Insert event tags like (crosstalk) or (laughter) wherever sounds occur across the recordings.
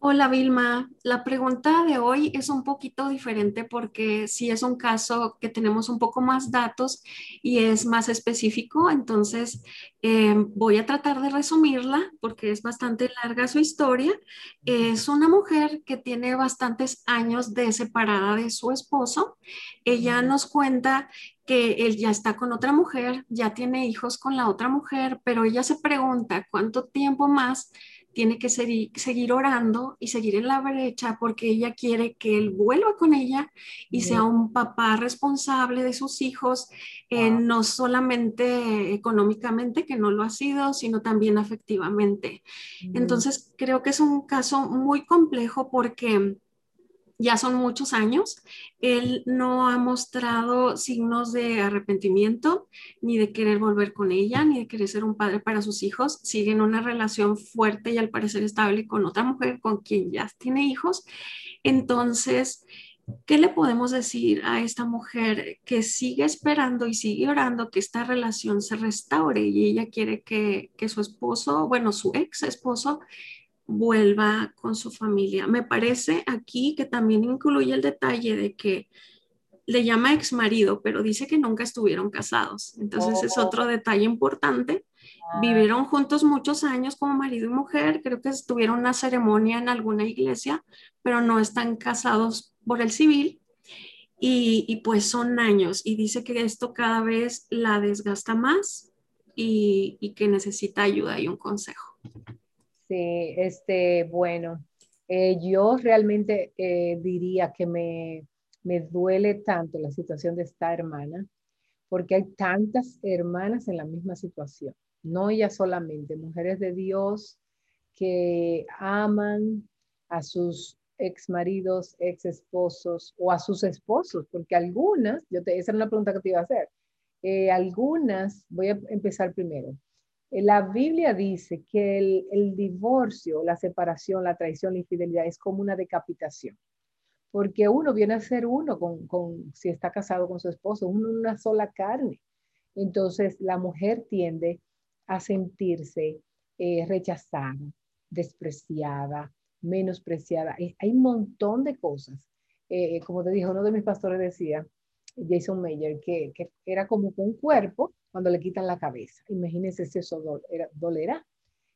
Hola Vilma, la pregunta de hoy es un poquito diferente porque sí es un caso que tenemos un poco más datos y es más específico, entonces eh, voy a tratar de resumirla porque es bastante larga su historia. Es una mujer que tiene bastantes años de separada de su esposo. Ella nos cuenta que él ya está con otra mujer, ya tiene hijos con la otra mujer, pero ella se pregunta cuánto tiempo más tiene que seguir, seguir orando y seguir en la brecha porque ella quiere que él vuelva con ella y sea un papá responsable de sus hijos, eh, no solamente económicamente, que no lo ha sido, sino también afectivamente. Entonces, creo que es un caso muy complejo porque ya son muchos años, él no ha mostrado signos de arrepentimiento, ni de querer volver con ella, ni de querer ser un padre para sus hijos. Sigue en una relación fuerte y al parecer estable con otra mujer con quien ya tiene hijos. Entonces, ¿qué le podemos decir a esta mujer que sigue esperando y sigue orando que esta relación se restaure y ella quiere que, que su esposo, bueno, su ex esposo, vuelva con su familia. Me parece aquí que también incluye el detalle de que le llama ex marido, pero dice que nunca estuvieron casados. Entonces es oh. otro detalle importante. Ah. Vivieron juntos muchos años como marido y mujer. Creo que tuvieron una ceremonia en alguna iglesia, pero no están casados por el civil. Y, pues son años. Y dice que esto cada vez la desgasta más y, y que necesita ayuda y un consejo. Sí, este, bueno, eh, yo realmente eh, diría que me, me duele tanto la situación de esta hermana, porque hay tantas hermanas en la misma situación, no ella solamente, mujeres de Dios que aman a sus ex maridos, ex esposos o a sus esposos, porque algunas, yo te, esa era una pregunta que te iba a hacer, eh, algunas, voy a empezar primero, la Biblia dice que el, divorcio, la separación, la traición, la infidelidad es como una decapitación, porque uno viene a ser uno con, si está casado con su esposo, una sola carne. Entonces la mujer tiende a sentirse eh, rechazada, despreciada, menospreciada. Hay un montón de cosas. Eh, como te dijo uno de mis pastores decía, Jason Mayer, que, que era como un cuerpo cuando le quitan la cabeza. Imagínense si eso dolerá.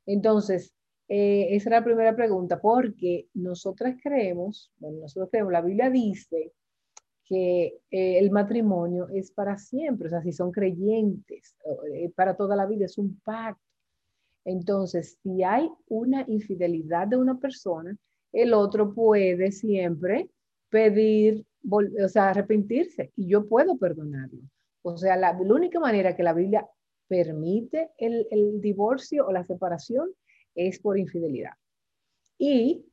Entonces, eh, esa era la primera pregunta, porque nosotras creemos, bueno, nosotros creemos, la Biblia dice que eh, el matrimonio es para siempre, o sea, si son creyentes, eh, para toda la vida es un pacto. Entonces, si hay una infidelidad de una persona, el otro puede siempre pedir, o sea, arrepentirse y yo puedo perdonarlo. O sea, la, única manera que la Biblia permite el, divorcio o la separación es por infidelidad. Y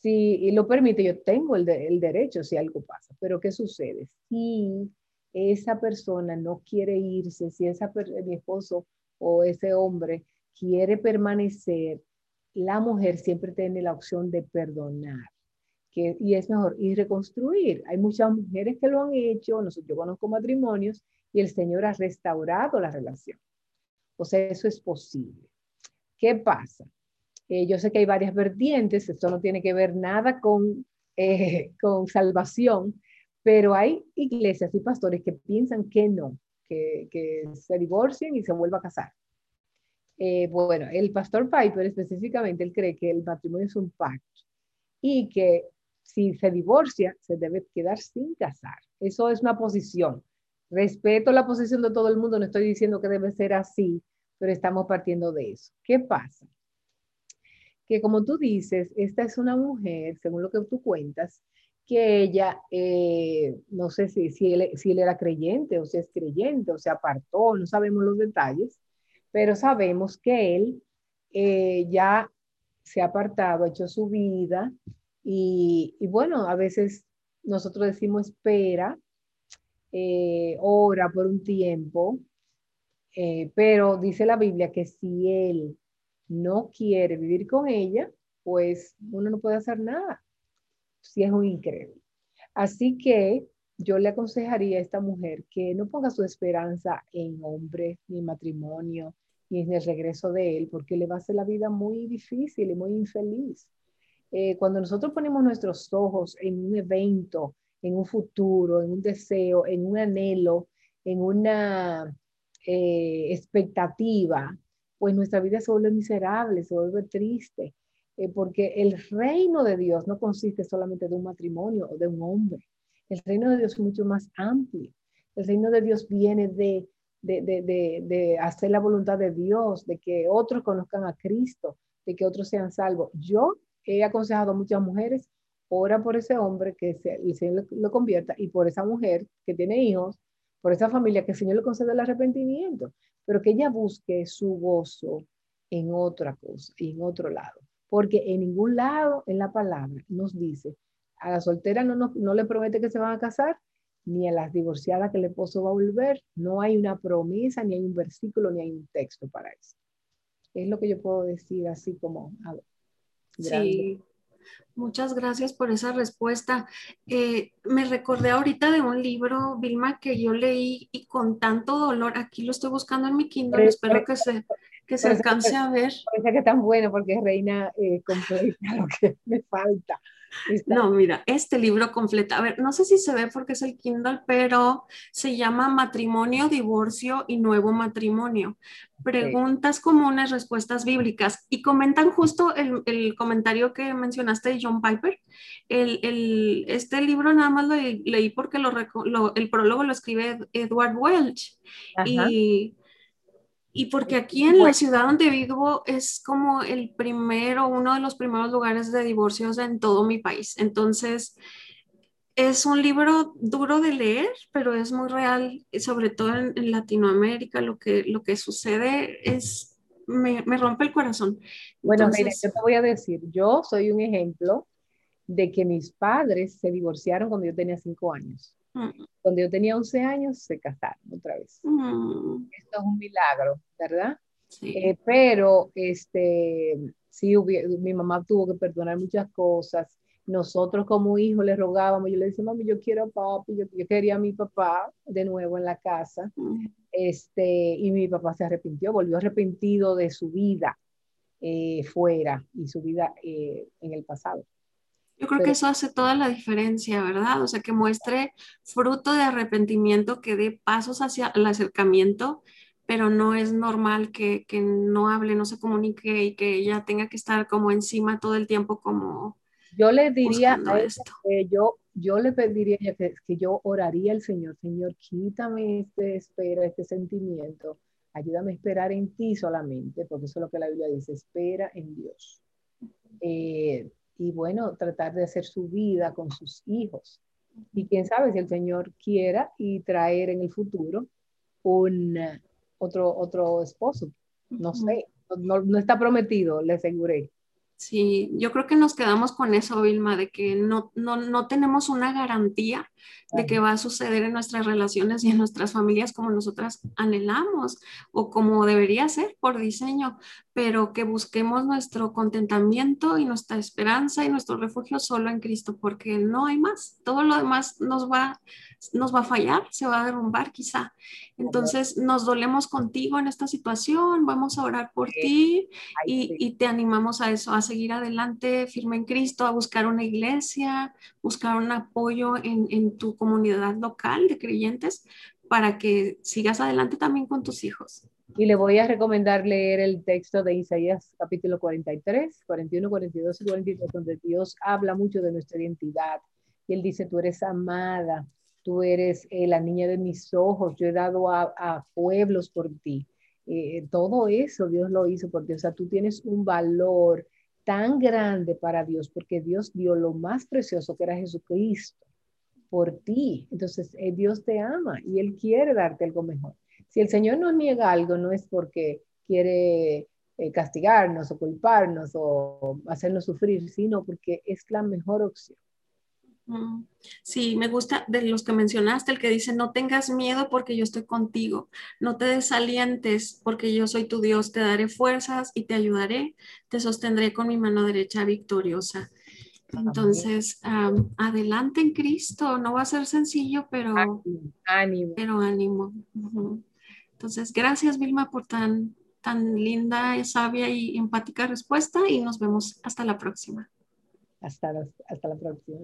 si lo permite, yo tengo el, el, derecho si algo pasa. Pero ¿qué sucede? Si esa persona no quiere irse, si esa mi esposo o ese hombre quiere permanecer, la mujer siempre tiene la opción de perdonar. Que, y es mejor, y reconstruir. Hay muchas mujeres que lo han hecho, yo conozco matrimonios y el Señor ha restaurado la relación. O sea, eso es posible. ¿Qué pasa? Eh, yo sé que hay varias vertientes, esto no tiene que ver nada con, eh, con salvación, pero hay iglesias y pastores que piensan que no, que, se divorcien y se vuelvan a casar. Eh, bueno, el pastor Piper específicamente, él cree que el matrimonio es un pacto y que si se divorcia, se debe quedar sin casar. Eso es una posición. Respeto la posición de todo el mundo, no estoy diciendo que debe ser así, pero estamos partiendo de eso. ¿Qué pasa? Que como tú dices, esta es una mujer, según lo que tú cuentas, que ella, eh, no sé si, él era creyente o si es creyente o se apartó, no sabemos los detalles, pero sabemos que él eh, ya se ha apartado, ha hecho su vida y, y bueno, a veces nosotros decimos espera, eh, ora por un tiempo, eh, pero dice la Biblia que si él no quiere vivir con ella, pues uno no puede hacer nada, si es un increíble. Así que yo le aconsejaría a esta mujer que no ponga su esperanza en hombre, ni en matrimonio, ni en el regreso de él, porque le va a hacer la vida muy difícil y muy infeliz. eh, cuando nosotros ponemos nuestros ojos en un evento, en un futuro, en un deseo, en un anhelo, en una eh, expectativa, pues nuestra vida se vuelve miserable, se vuelve triste, eh, porque el reino de Dios no consiste solamente de un matrimonio o de un hombre. El reino de Dios es mucho más amplio. El reino de Dios viene de, de, de, de, hacer la voluntad de Dios, de que otros conozcan a Cristo, de que otros sean salvos. Yo he aconsejado a muchas mujeres, ora por ese hombre que se, el Señor lo, convierta y por esa mujer que tiene hijos, por esa familia que el Señor le conceda el arrepentimiento, pero que ella busque su gozo en otra cosa y en otro lado. Porque en ningún lado en la palabra nos dice, a la soltera no, no, le promete que se van a casar, ni a las divorciadas que el esposo va a volver. No hay una promesa, ni hay un versículo, ni hay un texto para eso. Es lo que yo puedo decir así como Sí, muchas gracias por esa respuesta. Eh, me recordé ahorita de un libro, Vilma, que yo leí y con tanto dolor, aquí lo estoy buscando en mi Kindle, espero que se, que se alcance a ver. Parece que es tan bueno porque es reina eh, completa (laughs) lo que me falta. No, mira, este libro completa, a ver, no sé si se ve porque es el Kindle, pero se llama Matrimonio, Divorcio y Nuevo Matrimonio. Preguntas comunes, respuestas bíblicas. Y comentan justo el, el comentario que mencionaste de John Piper. El, el, este libro nada más lo leí porque lo, lo, el prólogo lo escribe Edward Welch. Y y porque aquí en la ciudad donde vivo es como el primero, uno de los primeros lugares de divorcios en todo mi país. Entonces, es un libro duro de leer, pero es muy real, sobre todo en, Latinoamérica, lo que, lo que sucede es, me, me rompe el corazón. Bueno, mire, yo te voy a decir, yo soy un ejemplo de que mis padres se divorciaron cuando yo tenía cinco años. Mm. Cuando yo tenía 11 años, se casaron otra vez. Mm. Esto es un milagro, ¿verdad? Eh, pero, este, sí, mi mamá tuvo que perdonar muchas cosas. Nosotros como hijos le rogábamos, yo le decía, mami, yo quiero a papi, yo, quería a mi papá de nuevo en la casa. Mm. Este, y mi papá se arrepintió, volvió arrepentido de su vida eh, fuera y su vida eh, en el pasado. Yo creo que eso hace toda la diferencia, ¿verdad? O sea, que muestre fruto de arrepentimiento, que dé pasos hacia el acercamiento, pero no es normal que, que, no hable, no se comunique y que ella tenga que estar como encima todo el tiempo como... Yo le diría a esto. que yo, yo le pediría que, que yo oraría al Señor, Señor, quítame este espera, este sentimiento, ayúdame a esperar en ti solamente, porque eso es lo que la Biblia dice, espera en Dios. Eh, y bueno, tratar de hacer su vida con sus hijos. Y quién sabe si el Señor quiera y traer en el futuro un otro, otro esposo. No sé, no, no está prometido, le aseguré. Sí, yo creo que nos quedamos con eso, Vilma, de que no, no, no tenemos una garantía de que va a suceder en nuestras relaciones y en nuestras familias como nosotras anhelamos o como debería ser por diseño, pero que busquemos nuestro contentamiento y nuestra esperanza y nuestro refugio solo en Cristo, porque no hay más. Todo lo demás nos va, nos va a fallar, se va a derrumbar quizá. Entonces nos dolemos contigo en esta situación, vamos a orar por ti y, y te animamos a eso, a seguir adelante firme en Cristo, a buscar una iglesia, buscar un apoyo en, en tu comunidad local de creyentes para que sigas adelante también con tus hijos. Y le voy a recomendar leer el texto de Isaías capítulo 43, 41, 42 y 43, donde Dios habla mucho de nuestra identidad. Y él dice, tú eres amada, tú eres eh, la niña de mis ojos, yo he dado a, pueblos por ti. Eh, todo eso Dios lo hizo por ti. O sea, tú tienes un valor tan grande para Dios porque Dios dio lo más precioso que era Jesucristo por ti. Entonces, eh, Dios te ama y Él quiere darte algo mejor. Si el Señor nos niega algo, no es porque quiere eh, castigarnos o culparnos o hacernos sufrir, sino porque es la mejor opción. Sí, me gusta de los que mencionaste, el que dice, no tengas miedo porque yo estoy contigo, no te desalientes porque yo soy tu Dios, te daré fuerzas y te ayudaré, te sostendré con mi mano derecha victoriosa. Entonces, adelante en Cristo, no va a ser sencillo, pero ánimo. Pero ánimo. Entonces, gracias Vilma por tan, tan linda, sabia y empática respuesta y nos vemos hasta la próxima. Hasta, hasta la próxima.